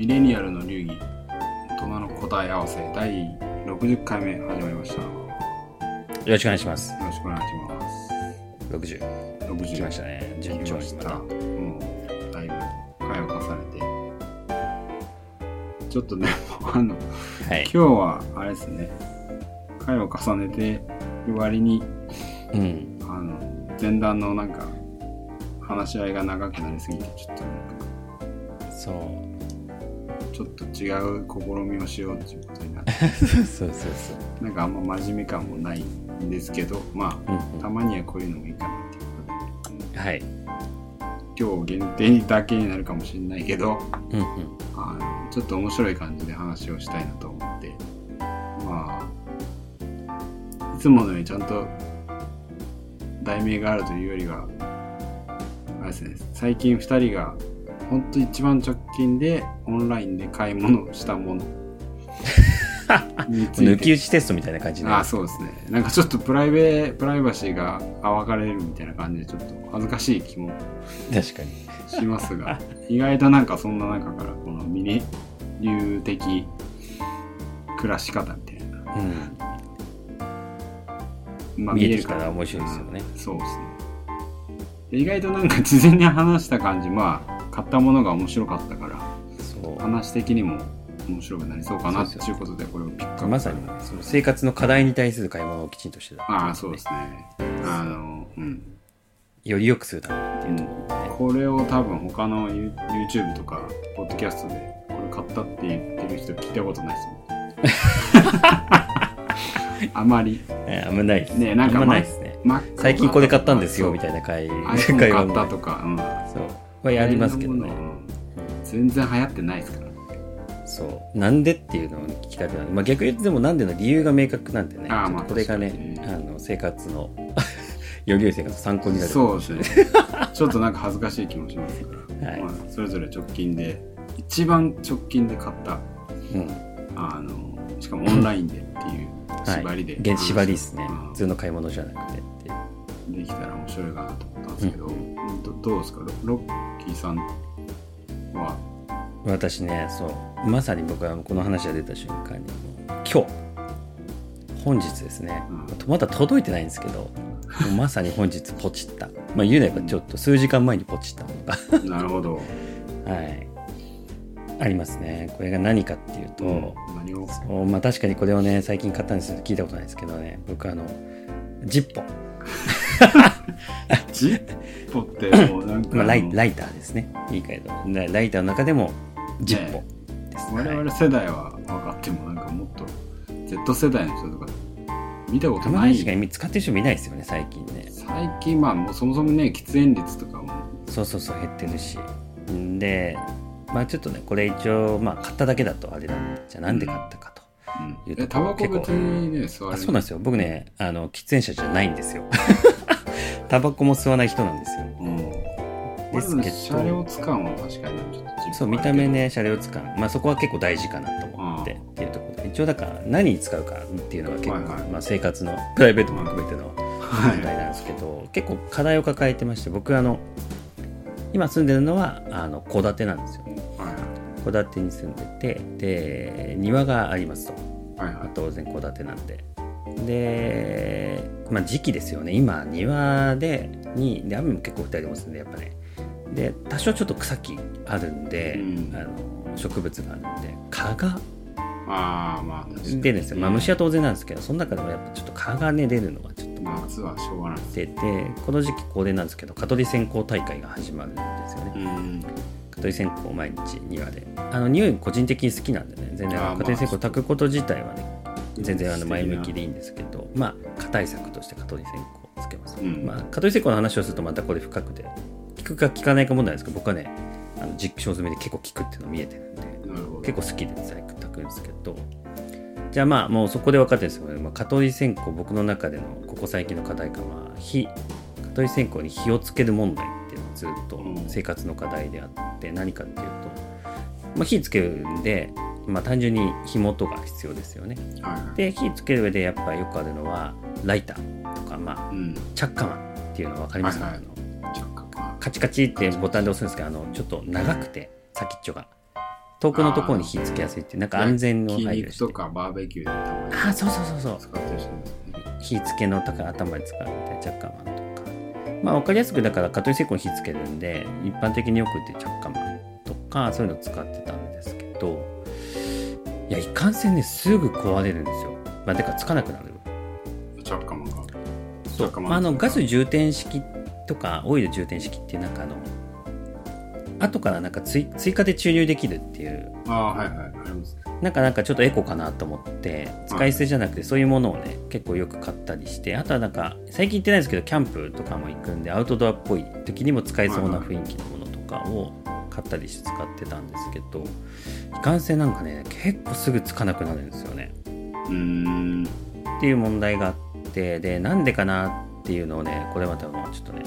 ミレニアルの流儀大人の答え合わせ第60回目始まりましたよよろしくお願いします。ろしくお願いします60。60来ましたね。順調にまた。うだいぶ回を重ねてちょっとねあのはい今。日はあれですね回を重ねてる割にうん。あの前段のなんか話し合いが長くなりすぎてちょっとそう。ちょっと違う試みをしようっていうことになってそうそうそうなんかあんま真面目感もないんですけどまそう。あたまにはこういうのもいいかなっていうことでうん。はい。今日限定だけになるかもしれないけどうんうん。あのちょっと面白い感じで話をしたいなと思ってまあいつものよりちゃんと題名があるというよりはあれですね最近2人が本当一番直近でオンラインで買い物をしたもの。抜き打ちテストみたいな感じで。ああそうですね。なんかちょっとプライベプライバシーが暴かれるみたいな感じでちょっと恥ずかしい気も確かに。しますが意外となんかそんな中からこのミネ流的暮らし方みたいな、うん。ま見えてきたら面白いですよね。うんそうですね。で意外となんか事前に話した感じまあ買ったものが面白かったから。話的にも面白くなりそうかなっていうことでこれをピックアップまさにその生活の課題に対する買い物をきちんとしてた、ああそうですねあのうんより良くするためっていうところでね。これを多分他の You- YouTube とかポッドキャストでこれ買ったって言ってる人聞いたことないですもん あまりえあんまないです。ねなんかまないですね。最近これ買ったんですよみいたいな会買ったとか、うん、そう。はやりますけどね。うん全然流行ってないですからそう。なんでっていうのを聞きたくなる。まあ逆に言ってでもなんでの理由が明確なんでね。あーまあこれがねあにの生活の より良い生活の参考になる。そうですねちょっとなんか恥ずかしい気もしますから、はいまあ、それぞれ直近で一番直近で買ったうん。あのしかもオンラインでっていう縛りで、現縛りですねうん。普通の買い物じゃなくてって。できたら面白いかなと思ったんですけど、うんどどうですか？キーさんは？私ね、そう。まさに僕はこの話が出た瞬間に、今日、本日ですね、まだ届いてないんですけど、もうまさに本日ポチった。まあ言うなればちょっと数時間前にポチったのが、なるほど、はい。ありますね。これが何かっていうと、うん。まあ確かにこれをね、最近買ったんですけど、聞いたことないですけどね、僕あの、ジッポ、ジッポってもうなんか、まあ、ライライターですね。いいかいど。ラライターの中でも、ジッポです。我はい々世代は分かってもなんかもっと Z 世代の人とか見たことないにしか使ってる人見ないですよね、最近ね。最近まあもうそもそもね喫煙率とかもそうそうそう、減ってるし。んで、まあちょっとね、これ一応、まあ買っただけだとあれなんで、じゃあなんで買ったかと。うんいうとえタバコ別にね吸わあれそうなんですよ。僕ね、あの、喫煙者じゃないんですよ。タバコも吸わない人なんですよ。うんですけど車両使うのは確かにちょっとそう、見た目ね、車両使う。まあそこは結構大事かなと思ってうんっていうところで。一応だから何に使うかっていうのが結構、はいはいまあ生活の、プライベートも含めてのはい問題なんですけど、結構課題を抱えてまして、僕あの、今住んでるのは、あの、戸建てなんですよ。はい戸建てに住んでて、で、庭がありますと。はいはい当然戸建てなんで。で、まあ時期ですよね。今、庭で、に、で、雨も結構降ったりもするんで、やっぱね。で、多少ちょっと草木あるんで、うんあの植物があるんで、蚊がああまあ出るんですよ。まあ虫は当然なんですけど、その中でもやっぱちょっと蚊がね、出るのがちょっと夏はしょうがない出て、この時期恒例なんですけど、蚊取り線香大会が始まるんですよね。うん蚊取り線香を毎日庭で。あの、匂い個人的に好きなんでね、全然蚊取り線香まあ炊くこと自体はね、全然あの前向きでいいんですけど、まあ、蚊対策として蚊取り線香をつけます。うんまあ、蚊取り線香の話をするとまたこれ深くて、効くか効かないか問題ですけど、僕はね、あの実証済みで結構効くっていうの見えてるんで、結構好きで最近炊くんですけど、じゃあまあ、もうそこで分かってるんですよね。まあ、蚊取り線香、僕の中でのここ最近の課題感は、火、蚊取り線香に火をつける問題っていうのがずっとうん生活の課題であって、何かっていうと、まあ、火つけるんで、まあ、単純に火元が必要ですよね。はい。はいで火つける上でやっぱよくあるのはライターとか、まあ、うん。チャッカマンっていうの分かります？か、はいはい。あのカチカチってボタンで押すんですけどあのちょっと長くて先っちょが。遠くのところに火つけやすいってなんか安全の筋配慮して。肉とかバーベキューでたまにああそうそうそうそう。使ってる人いますね火付けの高い頭に使うみたいなチャッカマンとか。まあ分かりやすくだから蚊取り線香に火つけるんで一般的によく売ってるチャッカマンとかそういうのを使ってたんですけどいやいかんせんねすぐ壊れるんですよ。まあてかつかなくなる。チャッカマンがそう。まあ、あのガス充填式とかオイル充填式ってなんかあの後からなんか追追加で注入できるっていう。ああはいはいありますねなんかなんかちょっとエコかなと思って使い捨てじゃなくてそういうものをね結構よく買ったりしてあとはなんか最近行ってないんですけどキャンプとかも行くんでアウトドアっぽい時にも使えそうな雰囲気のものとかを買ったりして使ってたんですけどいかんせんなんかね結構すぐつかなくなるんですよね。うーん。っていう問題があってでなんでかなっていうのをねこれまたまあちょっとね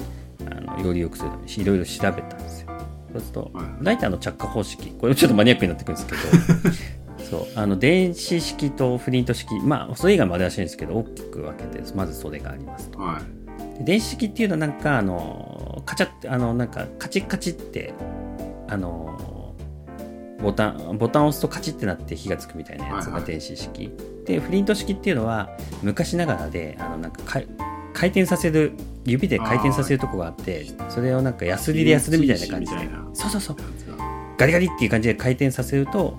あのより良くするためにいろいろ調べたんですよ。そうするとはい大体あの着火方式これちょっとマニアックになってくるんですけど そうあの電子式とフリント式まあそれ以外もあれらしいんですけど大きく分けてまずそれがありますと。はい。で電子式っていうのはなんかあのカチャってあのなんかカチッカチってあのボタンボタンを押すとカチッってなって火がつくみたいなやつはいはい。が電子式、でフリント式っていうのは昔ながらであのなんか回転させる指で回転させるとこがあってそれをなんかヤスリでヤスるみたいな感じで。そうそうそう。ガリガリっていう感じで回転させると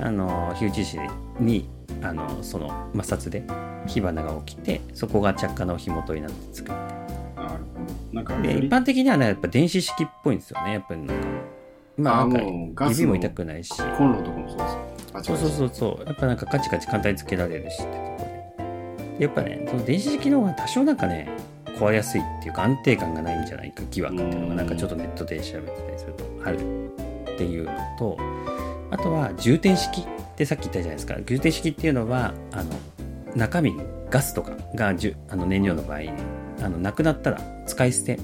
あの火打ち石にあのその摩擦で火花が起きてそこが着火の火元になってつくみたいな。で一般的にはねやっぱ電子式っぽいんですよね。やっぱりなんかまあも指も痛くないし。コンロとかもそうです。そうそうそうそう。やっぱなんかカチカチ簡単につけられるしってとこで。でやっぱねその電子式の方が多少なんかね壊れやすいっていうか安定感がないんじゃないか疑惑っていうのがなんかちょっとネットで調べてたりするとあるっていうのとあとは充填式ってさっき言ったじゃないですか。充填式っていうのはあの中身ガスとかがじゅあの燃料の場合にあのなくなったら使い捨て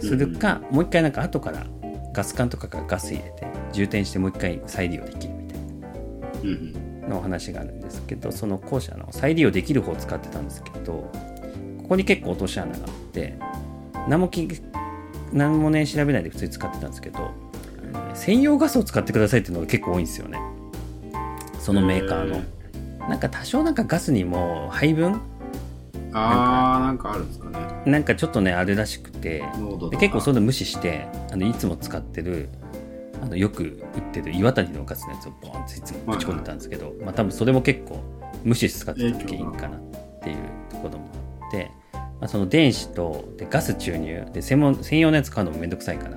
するか、もう一回なんか後からガス管とかからガス入れて充填してもう一回再利用できるみたいな。のお話があるんですけどその後者の再利用できる方を使ってたんですけどここに結構落とし穴があって何もき何もね調べないで普通に使ってたんですけど専用ガスを使ってくださいっていうのが結構多いんですよね。そのメーカーの。へなんか多少なんかガスにも配分あーなんかあるんですかね。なんかちょっとねあるらしくて結構そういうの無視してあのいつも使ってるあのよく売ってる岩谷のガスのやつをボーンっていつもぶち込んでたんですけど、まあ多分それも結構無視して使ってた原因かなっていうところもあって、まあ、その電子とでガス注入で専門専用のやつ買うのもめんどくさいから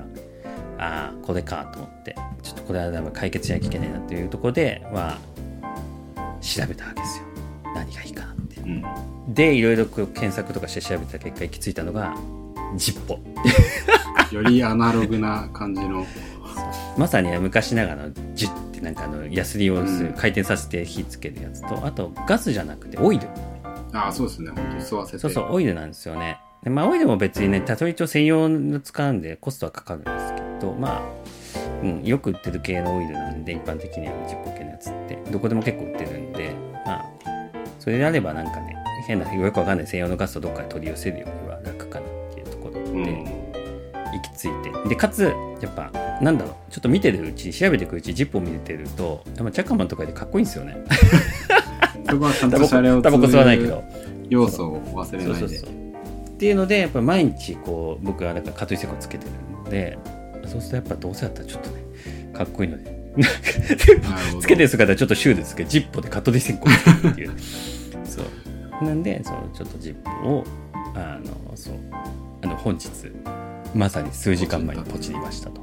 ああこれかと思ってちょっとこれは多分解決しなきゃいけないなっていうところでまあ調べたわけですよ。何がいいかなって。うんでいろいろ検索とかして調べた結果行き着いたのがジッポ。よりアナログな感じの。まさに昔ながらのジュッてなんかあのヤスリをするうん。回転させて火つけるやつとあとガスじゃなくてオイル。ああそうですね。本当吸わせて。そうそうオイルなんですよね。でまあオイルも別にね多少一応専用の使うんでコストはかかるんですけどまあ、うん、よく売ってる系のオイルなんで一般的にはジッポ系のやつって。どこでも結構売ってるんでまあそれであればなんかね変なよくわかんない。専用のガスをどっかで取り寄せるよりは楽かなっていうところで、うん。行き着いて。でかつやっぱなんだろう。ちょっと見てるうち調べていくうちジップを見てるとやっぱチャッカマンとかでかっこいいんですよね。そこはちゃんタバコとシャレをタバコ吸わないけど。要素を忘れないで。そうそうそうっていうのでやっぱ毎日こう僕はなんか蚊取り線香つけてるんでそうするとやっぱどうせだったらちょっとねかっこいいので。つけてる姿はちょっとシュールですけどジッポで蚊取り線香つけるっていうなんでそうちょっとジッポをあのそうあの本日まさに数時間前にポチりましたと。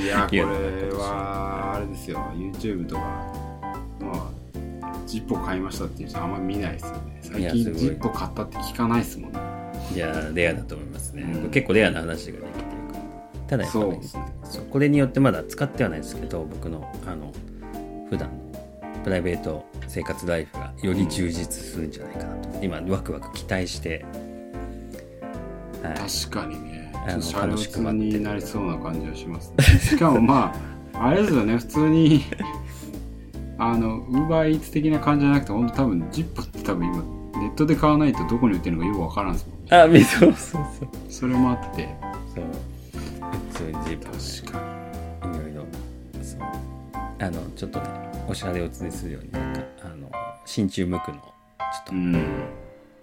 いや これはあれですよ。YouTube とかまあジッポ買いましたっていう人あんま見ないですよね。最近ジッポ買ったって聞かないですもんね。いやレアだと思いますね、うん。結構レアな話ができてるから。ただやっぱねそうですね。これによってまだ使ってはないですけど僕のあの普段のプライベート生活ライフがより充実するんじゃないかなと、今ワクワク期待して、はい、確かにね。あの楽しくになりそうな感じはしますね。しかもまああれですよね普通に あのウーバーイーツ的な感じじゃなくて本当多分ジッポって多分今ネットで買わないとどこに売ってるのかよくわからんですもんね。あみそうそうそうそれもあって。そう。普通にジップ確かいろいろそう。あのちょっとねおしゃれを常にするようになんかあの真鍮無垢のちょっとうん。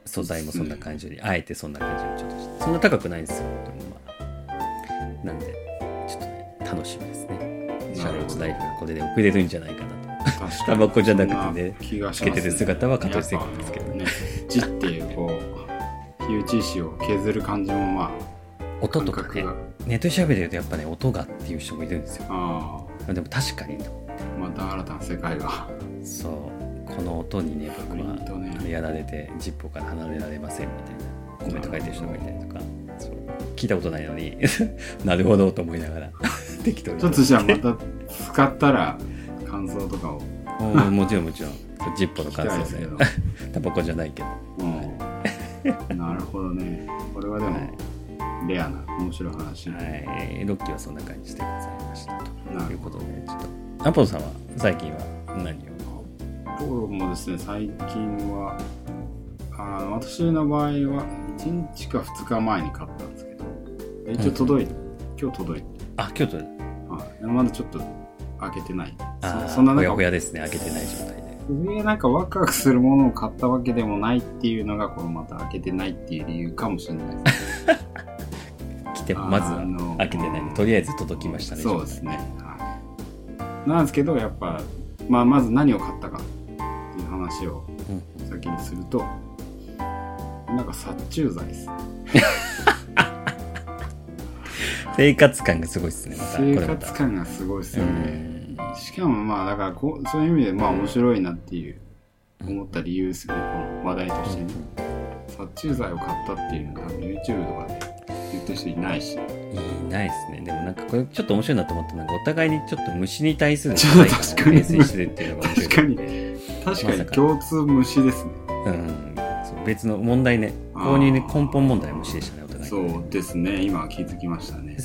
素材もそんな感じに、あえてそんな感じにちょっとしてそんな高くないんですよでもまあ。なんでちょっとね楽しみですね。シャレオツライフがこれで送れるんじゃないかなと。タバコじゃなくてねつけますてる姿は香取聖子ですけどね。ね字っていうこう火打ち石を削る感じもま音とかねネットで調べてるとやっぱね音がっていう人もいるんですよ。ああでも確かにまた新たな世界が。そう。この音にね僕はやられてジッポから離れられませんみたいな。コメント書いてる人がいたりとか。そう。聞いたことないのに。なるほどと思いながら。適当に。ちょっとじゃあまた使ったら感想とかを。うんもちろんもちろん。ジッポの感想で。タバコじゃないけど。うん、なるほどね。これはでもレアな面白い話、はい。ロッキーはそんな感じでございましたと。いうことでちょっとアポロさんは最近は何を？僕もですね最近はあの私の場合は1日か2日前に買ったんですけど一応届いて、今日届いて、あ京都はい、まだちょっと開けてない。あそそんなほや中ほやですね。開けてない状態で。上なんかワクワクするものを買ったわけでもないっていうのがこのまた開けてないっていう理由かもしれないです。来てもまず開けてない。とりあえず届きましたねそうですね、はい、なんですけどやっぱ、まあ、まず何を買ったかっていう話をうん先にするとなんか殺虫剤です 生活感がすごいですねま生活感がすごいですようねんしかもまあだからこうそういう意味でまあ面白いなっていう思った理由ですよねこの話題としてね。殺虫剤を買ったっていうのは YouTube とかで言ってる人いないしいいないですね。でもなんかこれちょっと面白いなと思ったのがお互いにちょっと虫に対するちょっと理解確かに。感をベースにしてるっていうのが面白い。確かに。共通虫ですね。うんそう別の問題ね。購入に根本問題は虫でしたねお互いそうですね。今気づきましたね。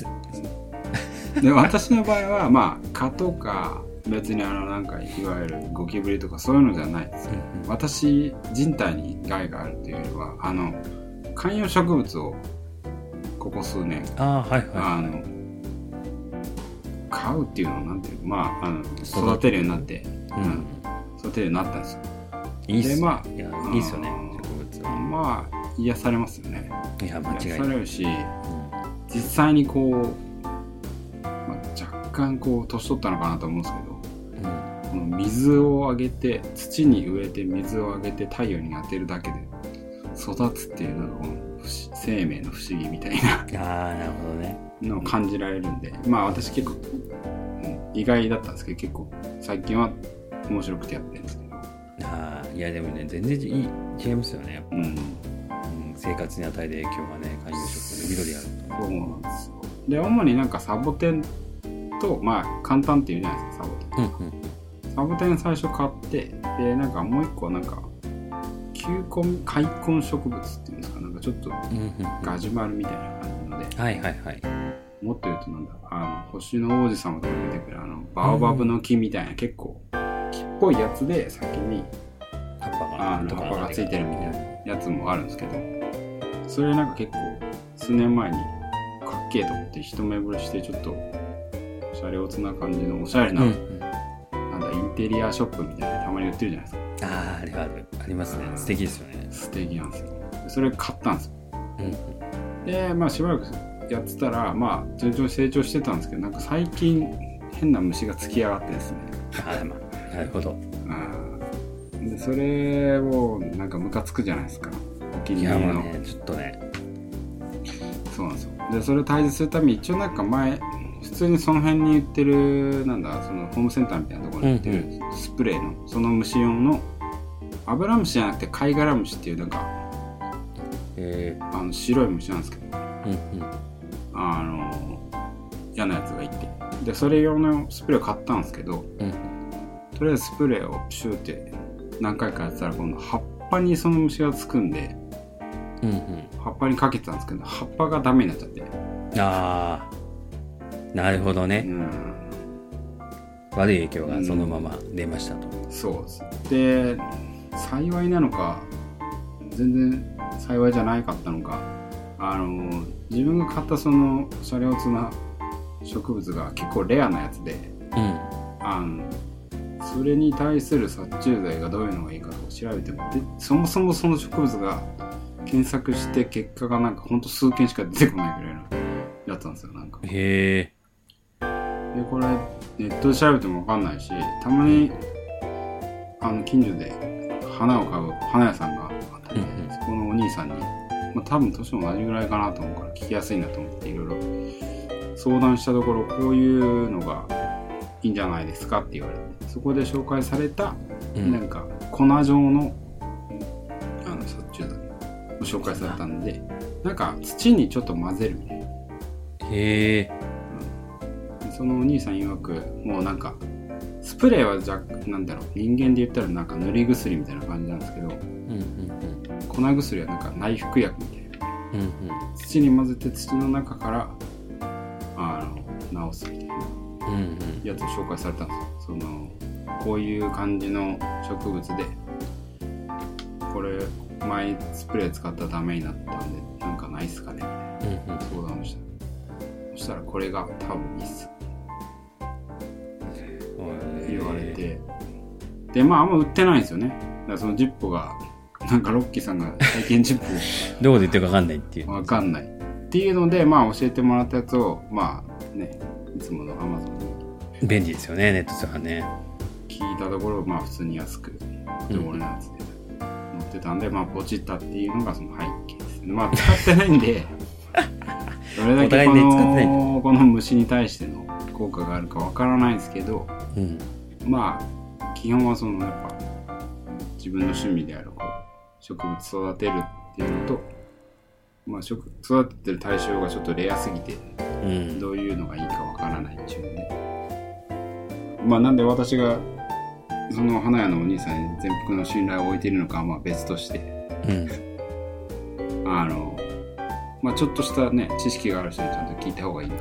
で私の場合はまあ蚊とか別にあのなんかいわゆるゴキブリとかそういうのじゃないですよ。うんうん。私人体に害があるというよりはあの観葉植物をここ数年。ああはいはあの飼うっていうのはなんていうの？まああの育てるようになって、い、ううん。ん、育てるようになったんですよ。いいっすね、でまあいやいいっすよね。植物は。まあ癒されますよね。いや間違い癒ない。されるし実際にこう、まあ、若干こう年取ったのかなと思うんですけどうん。うんこの水をあげて土に植えて水をあげて太陽に当てるだけで育つっていうの不思生命の不思議みたいな。ああなるほどね。のを感じられるんで。まあ私結構、うん意外だったんですけど結構最近は面白くてやってるんですけど、ああいやでもね全然いい違いますよね。やっぱ、うん、うん、生活に与える影響がね観葉植物で緑あると。そうなんですよで主になんかサボテンとまあ簡単っていうじゃないですかサボテン。うんうん。サボテン最初買ってでなんかもう一個なんか球根開根植物っていうんですかちょっとガジュマルみたいな感じのではいはいはい。もっと言うとなんだあの星の王子様とか出てくるあのバオバブの木みたいな結構木っぽいやつで先に葉っぱがとか葉っぱがついてるみたいなやつもあるんですけどそれなんか結構数年前にかっけえと思って一目惚れしてちょっとおしゃれおつな感じのおしゃれな、うんうん。なんだインテリアショップみたいなたまに売ってるじゃないですか。あああれはあるありますね。素敵ですよね。素敵なんですよそれ買ったんですよ。うんうん。でまあしばらくやってたらまあ順調に成長してたんですけどなんか最近変な虫がつきやがってですね。ああまあなるほど。でそれをなんかムカつくじゃないですか。お気に入りの、ねちょっとね。そうなんですよ。でそれを退治するために一応なんか前普通にその辺に売ってるなんだそのホームセンターみたいなところに売ってるスプレーのその虫用のアブラムシじゃなくて貝殻虫っていうなんかえあの白い虫なんですけどー、うんうん。あの嫌なやつがいて。でそれ用のスプレーを買ったんですけどうん。とりあえずスプレーをシューって何回かやってたら今度葉っぱにその虫がつくんでうんうん。葉っぱにかけてたんですけど葉っぱがダメになっちゃって。ああなるほどね、うん。悪い影響がそのまま出ましたと、そうです。で幸いなのか全然幸いじゃないかったのか。あの自分が買ったそのシャレオツな植物が結構レアなやつでうん。ああのそれに対する殺虫剤がどういうのがいいかを調べてもでそもそもその植物が検索して結果がなんかほんと数件しか出てこないぐらいのやつなんですよなんか。へえ。でこれネットで調べても分かんないしたまにあの近所で花を買う花屋さんがあって、うん兄さんに、まあ、多分年も同じぐらいかなと思うから聞きやすいなと思っていろいろ。相談したところこういうのがいいんじゃないですかって言われて。そこで紹介されたうん。なんか粉状のあの殺虫剤。を紹介されたんで。なんか土にちょっと混ぜるみたいな。へえそのお兄さん曰くもうなんかスプレーはじゃなんだろう人間で言ったらなんか塗り薬みたいな感じなんですけどうんうん粉薬はなんか内服薬みたいな。うんうん。土に混ぜて土の中からあの治すみたいな。うんうん。やつを紹介されたんですよ。そのこういう感じの植物でこれ前スプレー使ったらダメになったんでなんかないっすかねみたいうんうん。な相談をした。そしたらこれが多分いいっす言われて。でまああんま売ってないんですよね。だからそのジッポがなんかロッキーさんが体験ジッポ。どこで言ってるか分かんないっていう。わかんない。っていうのでまあ教えてもらったやつをまあねいつものアマゾンに。便利ですよねネット通販ね。聞いたところまあ普通に安くで俺のやつで。載ってたんで、まあポチったっていうのがその背景ですね。まあ使ってないんで どれだけこのこの虫に対しての効果があるかわからないですけどうんまあ基本はそのやっぱ自分の趣味であるこう植物育てるっていうのと、まあ、植育ててる対象がちょっとレアすぎてうん。どういうのがいいかわからないっていうので。まあなんで私がその花屋のお兄さんに全幅の信頼を置いているのかはまあ別として。うん。あのまあちょっとしたね知識がある人にちゃんと聞いた方がいいな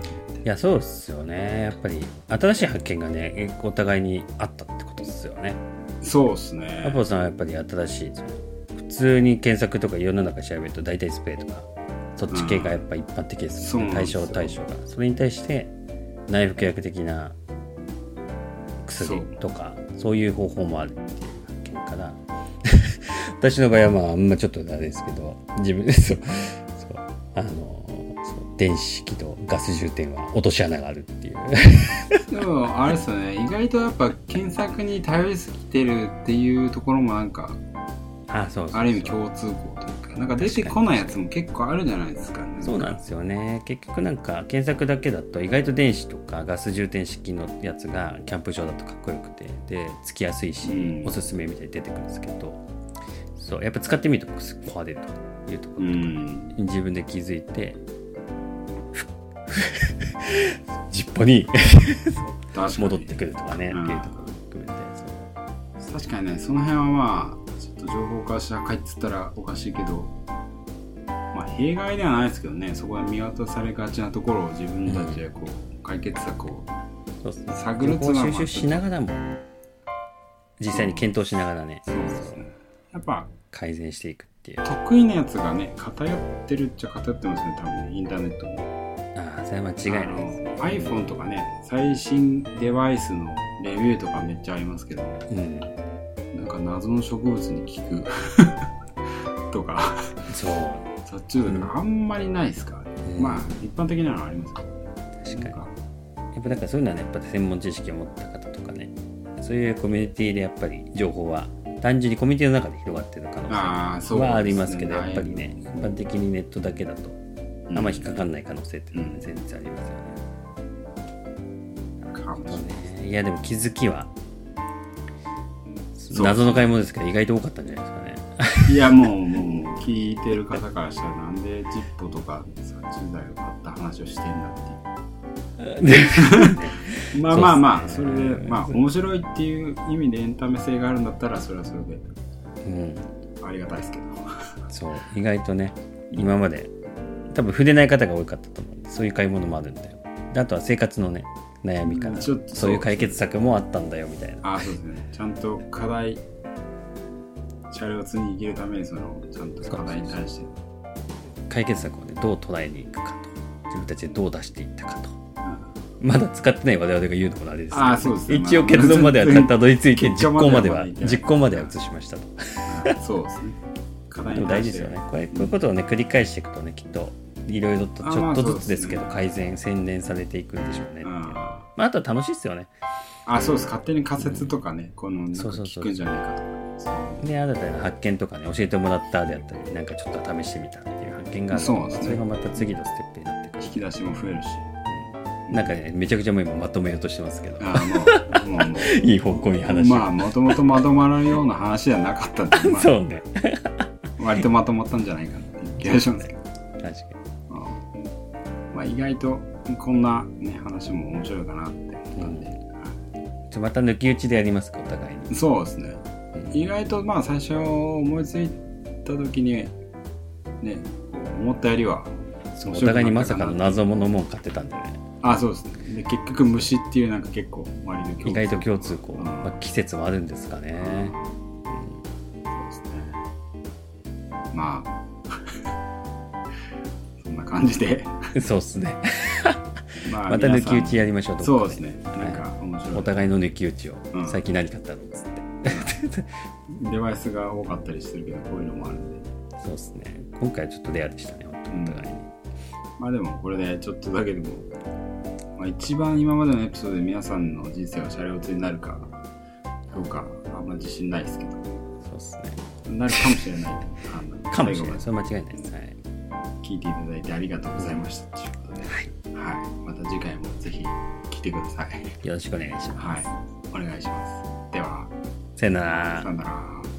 いやそうっすよね。やっぱり新しい発見がねお互いにあったってことですよね。そうっすアねポロさんはやっぱり新しい普通に検索とか世の中調べると大体スプレーとかそっち系がやっぱ一般的ですもんね、うなん。ですよ象対象が。それに対して内服薬的な薬とかそう。いう方法もあるっていう発見から。私の場合はまああんまちょっとあれですけど自分で そうそう。あの電子機とガス充填は落とし穴があるっていう。でもあれですよね。意外とやっぱ検索に頼りすぎてるっていうところもなんかあそうそうそう。ある意味共通項というかなんか出てこないやつも結構あるじゃないですか、ね、そうなんですよね。結局なんか検索だけだと意外と電子とかガス充填式のやつがキャンプ場だとかっこよくてでつきやすいし、うん。おすすめみたいに出てくるんですけどそうやっぱ使ってみると壊れるというとこうろとかん。自分で気づいてふジッポに。戻ってくるとかね、うん。っていうところも含めて確かにねその辺はまあちょっと情報化社会っつったらおかしいけどまあ弊害ではないですけどねそこで見渡されがちなところを自分たちでこう、解決策を探る情報収集しながらも実際に検討しながらね。そうですね。やっぱ改善していくっていう。得意なやつがね偏ってるっちゃ偏ってますね多分ねインターネットにああそれは間違いないです。iPhone とかね最新デバイスのレビューとかめっちゃありますけどうん。なんか謎の植物に効く。とか。そう。殺虫剤とかあんまりないですか？らね、うん。まあ一般的なのはありますけど。確かに。なんか。やっぱだからそういうのはねやっぱ専門知識を持った方とかね。そういうコミュニティでやっぱり情報は単純にコミュニティの中で広がってる可能性はありますけどやっぱりねはい。一般的にネットだけだと。うんあんま引っかかんない可能性っていうのは全然ありますよね。かもねい。やでも気づきは謎の買い物ですけど意外と多かったんじゃないですかね。いやもうもう聞いてる方からしたらなんでジッポとか殺虫剤を買った話をしてんだっていう。まあまあまあそれでまあ面白いっていう意味でエンタメ性があるんだったらそれはそれでうん、ありがたいですけど。そう意外とね今まで多分触れない方が多かったと思うそういう買い物もあるんだよ。であとは生活のね悩みからちょっとそう。いう解決策もあったんだよみたいな。あそうですね。ちゃんと課題車両通に生きるためにそのちゃんと課題に対して。解決策をねどう捉えにいくかと。自分たちでどう出していったかと。まだ使ってない我々が言うのもあれですけどあーそうですね。一応結論まではたどり着いて実行までは実行までは移しましたと。あそうですね。課題でも大事ですよね。これこういうことをね繰り返していくとねきっといろいろとちょっとずつですけどあまあ改善洗練されていくんでしょうねっていう。あまあ、あとは楽しいですよね。あそうです。勝手に仮説とかねこのなんか聞くんじゃないかとか。で新たな発見とかね教えてもらったであったりなんかちょっと試してみたっていう発見があるそうですね。それがまた次のステップになってくる。引き出しも増えるし。なんかねめちゃくちゃもう今まとめようとしてますけど。あもうもうもういい方向に話。を、まあもともとまとまるような話じゃなかったんで、まあ、そうね。割とまとまったんじゃないかなっていう気がしますけど、確かうんまあ、意外とこんな、ね、話も面白いかなって。思ったんで、にちょまた抜き打ちでやりますかお互いに。そうですね。意外とまあ最初思いついた時にね思ったよりはお互いにまさかのな謎のもん買ってたんでねあそうですね。で結局虫っていうなんか結構割と共通。意外と共通項、うん。まあ、季節もあるんですかね、そうですね。まあ。そんな感じで、そうっすね。まあまた抜き打ちややりましょうそうですね。なんか面白い、お互いの抜き打ちを、うん。最近何買ったのっつって。デバイスが多かったりするけどこういうのもあるんで。そうですね。今回はちょっとレアでしたね本当にお互いに、まあでもこれでちょっとだけでも、まあ、一番今までのエピソードで皆さんの人生がシャレオツになるかどうかあんま自信ないですけど。そうですね。なるかもしれない。かもしれない。それは間違いないです聞いていただいてありがとうございましたということで、はい。また次回もぜひ来てください。よろしくお願いします、はい。お願いします。では。さよなら。さよなら